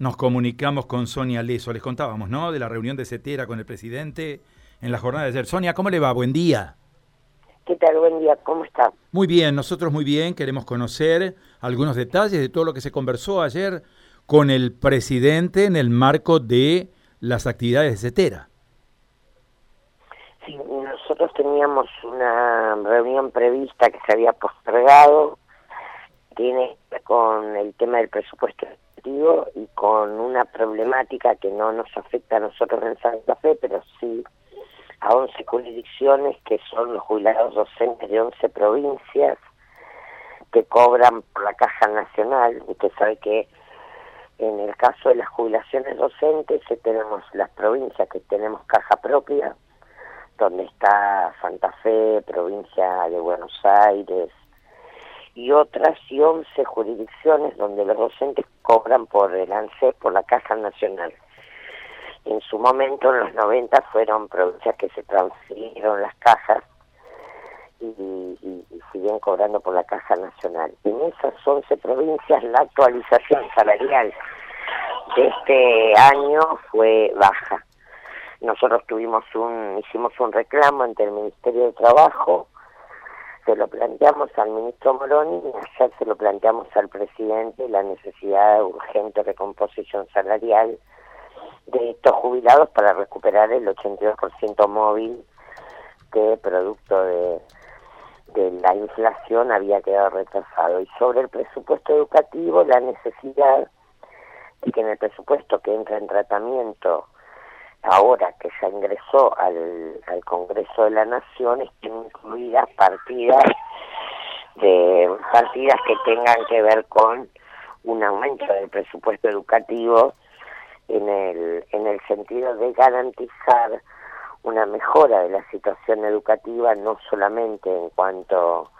Nos comunicamos con Sonia Leso. Les contábamos, ¿no? De la reunión de CETERA con el presidente en la jornada de ayer. Sonia, ¿cómo le va? Buen día. ¿Qué tal? Buen día. ¿Cómo está? Muy bien, nosotros muy bien. Queremos conocer algunos detalles de todo lo que se conversó ayer con el presidente en el marco de las actividades de CETERA. Sí, nosotros teníamos una reunión prevista que se había postergado. Tiene con el tema del presupuesto y con una problemática que no nos afecta a nosotros en Santa Fe, pero sí a 11 jurisdicciones que son los jubilados docentes de 11 provincias que cobran por la Caja Nacional. Usted sabe que en el caso de las jubilaciones docentes tenemos las provincias que tenemos caja propia, donde está Santa Fe, provincia de Buenos Aires, y otras y 11 jurisdicciones donde los docentes cobran por el ANSES, por la Caja Nacional. En su momento, en los 90, fueron provincias que se transfirieron las cajas y, y, siguen cobrando por la Caja Nacional. En esas 11 provincias la actualización salarial de este año fue baja. Nosotros tuvimos un, hicimos un reclamo ante el Ministerio de Trabajo se lo planteamos al ministro Moroni y ayer se lo planteamos al presidente la necesidad de urgente recomposición salarial de estos jubilados para recuperar el 82% móvil que producto de, de la inflación había quedado retrasado. Y sobre el presupuesto educativo, la necesidad de que en el presupuesto que entra en tratamiento ahora que ya ingresó al, al Congreso de la Nación, estén incluidas partidas de partidas que tengan que ver con un aumento del presupuesto educativo en el en el sentido de garantizar una mejora de la situación educativa no solamente en cuanto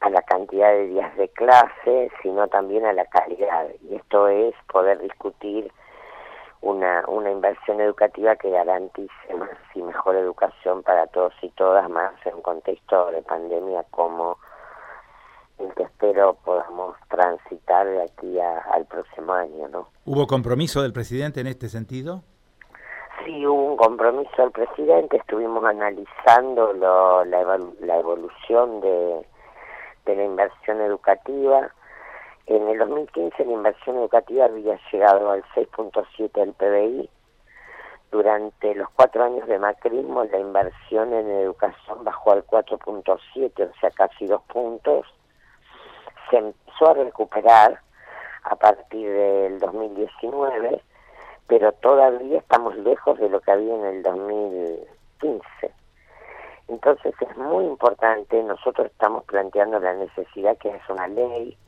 a la cantidad de días de clase, sino también a la calidad. Y esto es poder discutir una, una inversión educativa que garantice más y mejor educación para todos y todas, más en un contexto de pandemia como el que espero podamos transitar de aquí al próximo año, ¿no? ¿Hubo compromiso del presidente en este sentido? Sí, hubo un compromiso del presidente, estuvimos analizando lo, la, la evolución de, de la inversión educativa, en el 2015 la inversión educativa había llegado al 6.7 del PBI. Durante los cuatro años de macrismo la inversión en educación bajó al 4.7, o sea, casi dos puntos. Se empezó a recuperar a partir del 2019, pero todavía estamos lejos de lo que había en el 2015. Entonces es muy importante, nosotros estamos planteando la necesidad que es una ley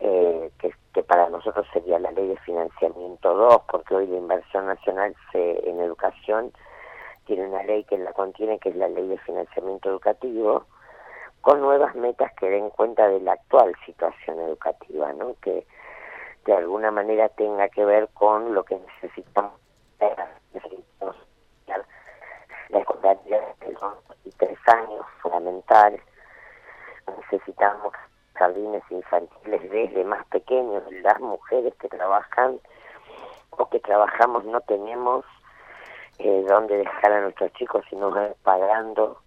eh, que, para nosotros sería la ley de financiamiento 2, porque hoy la inversión nacional se, en educación tiene una ley que la contiene, que es la ley de financiamiento educativo, con nuevas metas que den cuenta de la actual situación educativa, ¿no? que de alguna manera tenga que ver con lo que necesitamos, necesitamos la escolaridad de los tres años fundamental, necesitamos jardines infantiles desde más pequeños, las mujeres que trabajan o que trabajamos no tenemos eh, dónde dejar a nuestros chicos si no pagando.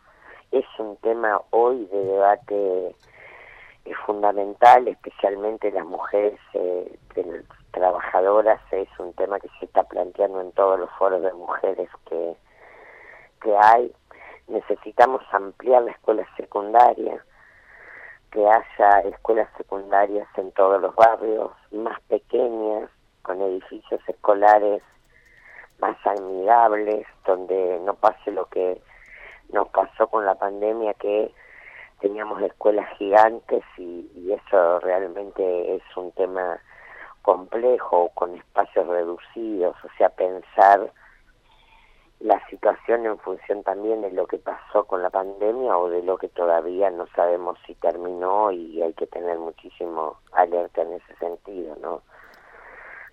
Es un tema hoy de debate eh, fundamental, especialmente las mujeres eh, trabajadoras, es un tema que se está planteando en todos los foros de mujeres que, que hay. Necesitamos ampliar la escuela secundaria, que haya escuelas secundarias en todos los barrios, más pequeñas, con edificios escolares más amigables, donde no pase lo que nos pasó con la pandemia, que teníamos escuelas gigantes y, eso realmente es un tema complejo, con espacios reducidos, o sea, pensar la situación en función también de lo que pasó con la pandemia o de lo que todavía no sabemos si terminó y hay que tener muchísimo alerta en ese sentido, ¿no?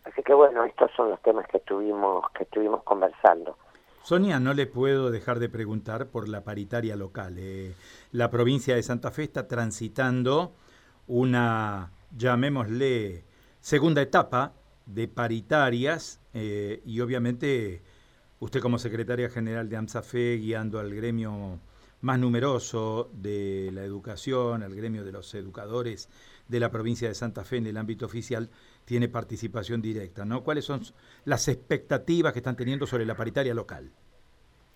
Así que bueno, estos son los temas que estuvimos que estuvimos conversando. Sonia, no le puedo dejar de preguntar por la paritaria local. Eh, la provincia de Santa Fe está transitando una, llamémosle, segunda etapa de paritarias eh, y obviamente usted como secretaria general de AMSAFE guiando al gremio más numeroso de la educación, al gremio de los educadores de la provincia de Santa Fe en el ámbito oficial, tiene participación directa, ¿no? ¿Cuáles son las expectativas que están teniendo sobre la paritaria local?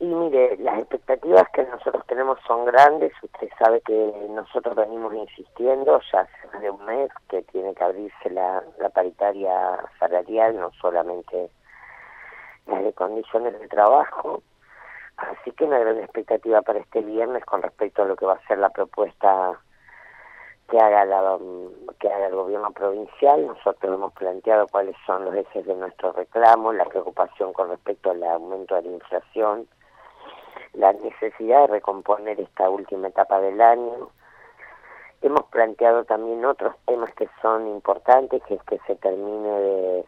Y mire, las expectativas que nosotros tenemos son grandes. Usted sabe que nosotros venimos insistiendo ya hace más de un mes que tiene que abrirse la, la paritaria salarial, no solamente las condiciones de trabajo. Así que una gran expectativa para este viernes con respecto a lo que va a ser la propuesta que haga la, que haga el gobierno provincial. Nosotros hemos planteado cuáles son los ejes de nuestro reclamo, la preocupación con respecto al aumento de la inflación, la necesidad de recomponer esta última etapa del año. Hemos planteado también otros temas que son importantes, que es que se termine de,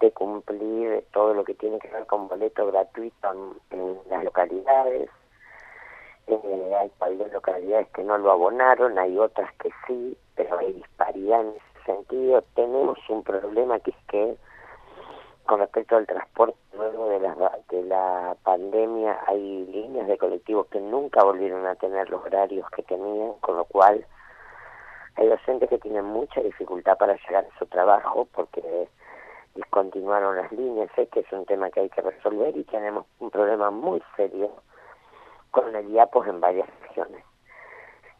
de cumplir todo lo que tiene que ver con boleto gratuito en, las localidades. Eh, hay localidades que no lo abonaron, hay otras que sí, pero hay disparidad en ese sentido. Tenemos un problema que es que con respecto al transporte luego de la, de la pandemia hay líneas de colectivos que nunca volvieron a tener los horarios que tenían, con lo cual hay docentes que tienen mucha dificultad para llegar a su trabajo porque discontinuaron las líneas, que es un tema que hay que resolver y tenemos un problema muy serio con el IAPOS en varias regiones.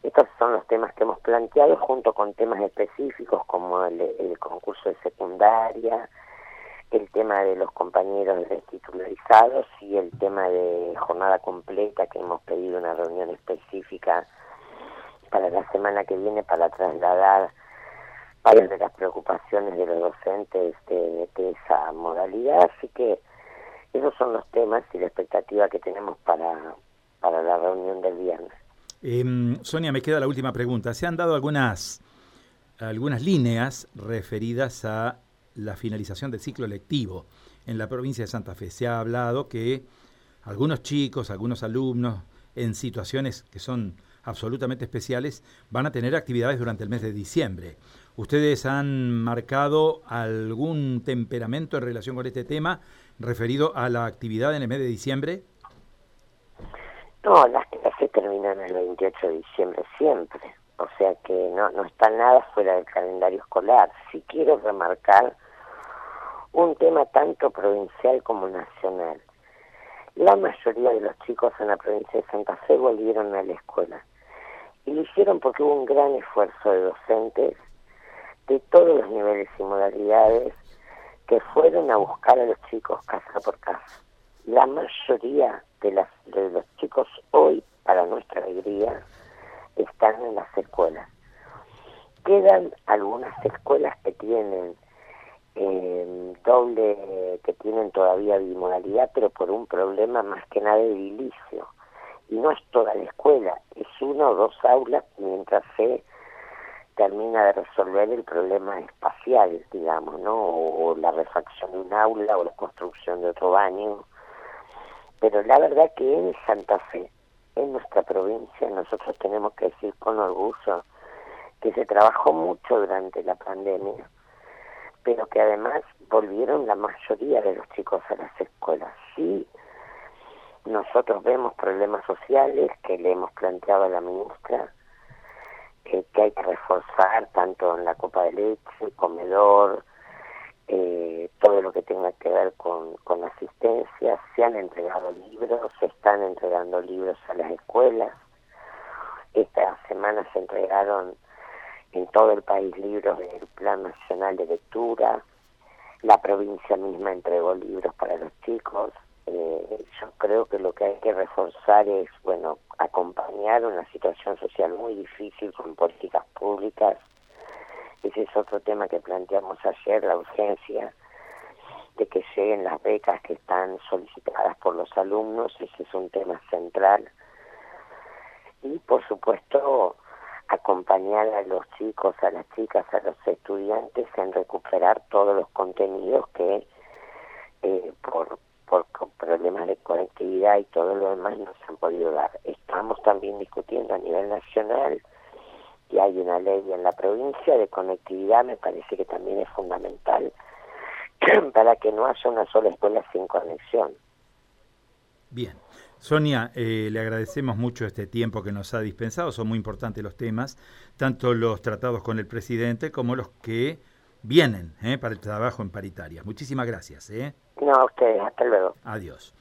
Estos son los temas que hemos planteado junto con temas específicos como el, el concurso de secundaria, el tema de los compañeros titularizados y el tema de jornada completa que hemos pedido una reunión específica para la semana que viene para trasladar varias de las preocupaciones de los docentes de, esa modalidad. Así que esos son los temas y la expectativa que tenemos para, para la reunión del viernes. Eh, Sonia, me queda la última pregunta. Se han dado algunas, algunas líneas referidas a la finalización del ciclo lectivo en la provincia de Santa Fe. Se ha hablado que algunos chicos, algunos alumnos en situaciones que son absolutamente especiales van a tener actividades durante el mes de diciembre. ¿Ustedes han marcado algún temperamento en relación con este tema referido a la actividad en el mes de diciembre? No, las clases terminan el 28 de diciembre siempre, o sea que no, no está nada fuera del calendario escolar. Sí quiero remarcar un tema tanto provincial como nacional. La mayoría de los chicos en la provincia de Santa Fe volvieron a la escuela y lo hicieron porque hubo un gran esfuerzo de docentes de todos los niveles y modalidades que fueron a buscar a los chicos casa por casa. La mayoría de, las, de los chicos hoy, para nuestra alegría, están en las escuelas. Quedan algunas escuelas que tienen eh, doble, que tienen todavía bimodalidad, pero por un problema más que nada edilicio. Y no es toda la escuela, es una o dos aulas mientras se termina de resolver el problema espacial, digamos, ¿no? O, la refacción de un aula o la construcción de otro baño. Pero la verdad que en Santa Fe, en nuestra provincia, nosotros tenemos que decir con orgullo que se trabajó mucho durante la pandemia pero que además volvieron la mayoría de los chicos a las escuelas. Sí, nosotros vemos problemas sociales que le hemos planteado a la ministra, que hay que reforzar tanto en la copa de leche, el comedor, eh, todo lo que tenga que ver con, con asistencia. Se han entregado libros, se están entregando libros a las escuelas. Esta semana se entregaron en todo el país libros del Plan Nacional de Lectura, la provincia misma entregó libros para los chicos. Eh, yo creo que lo que hay que reforzar es, bueno, acompañar una situación social muy difícil con políticas públicas. Ese es otro tema que planteamos ayer, la urgencia de que lleguen las becas que están solicitadas por los alumnos, ese es un tema central. Y por supuesto, acompañar a los chicos, a las chicas, a los estudiantes en recuperar todos los contenidos que eh, por, por problemas de conectividad y todo lo demás no se han podido dar. Estamos también discutiendo a nivel nacional y hay una ley en la provincia de conectividad, me parece que también es fundamental para que no haya una sola escuela sin conexión. Bien. Sonia, eh, le agradecemos mucho este tiempo que nos ha dispensado, son muy importantes los temas, tanto los tratados con el presidente como los que vienen eh, para el trabajo en paritaria. Muchísimas gracias. ¿eh? No, a ustedes, hasta luego. Adiós.